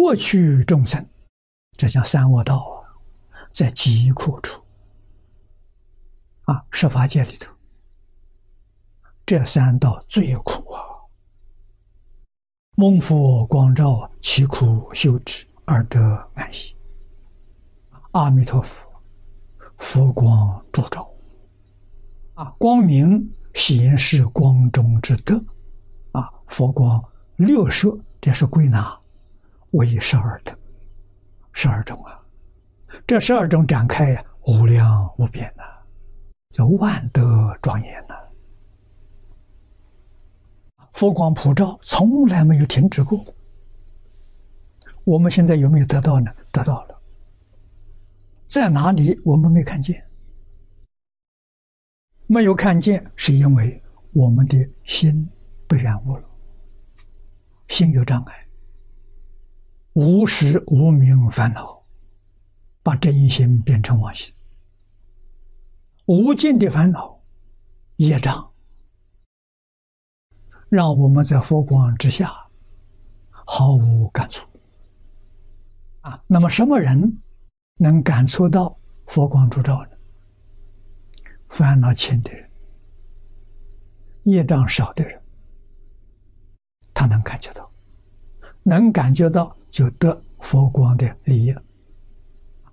过去众生，这叫三恶道，在极苦处啊，十法界里头，这三道最苦啊。蒙佛光照，其苦修止而得安息。阿弥陀佛，佛光烛照啊，光明显示光中之德啊，佛光六摄，这是归纳为十二德，十二种啊，这十二种展开呀，无量无边呐，叫万德庄严呐。佛光普照，从来没有停止过。我们现在有没有得到呢？得到了。在哪里？我们没看见。没有看见，是因为我们的心被染污了，心有障碍，无始无明烦恼，把真心变成妄心，无尽的烦恼业障。让我们在佛光之下毫无感触啊！那么什么人能感触到佛光烛照呢？烦恼轻的人、业障少的人，他能感觉到，能感觉到就得佛光的利益，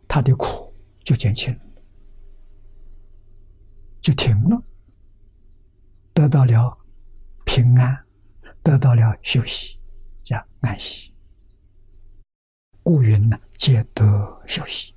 他的苦就减轻了，就停了，得到了。平安得到了休息，叫安息。故云呢，皆得休息。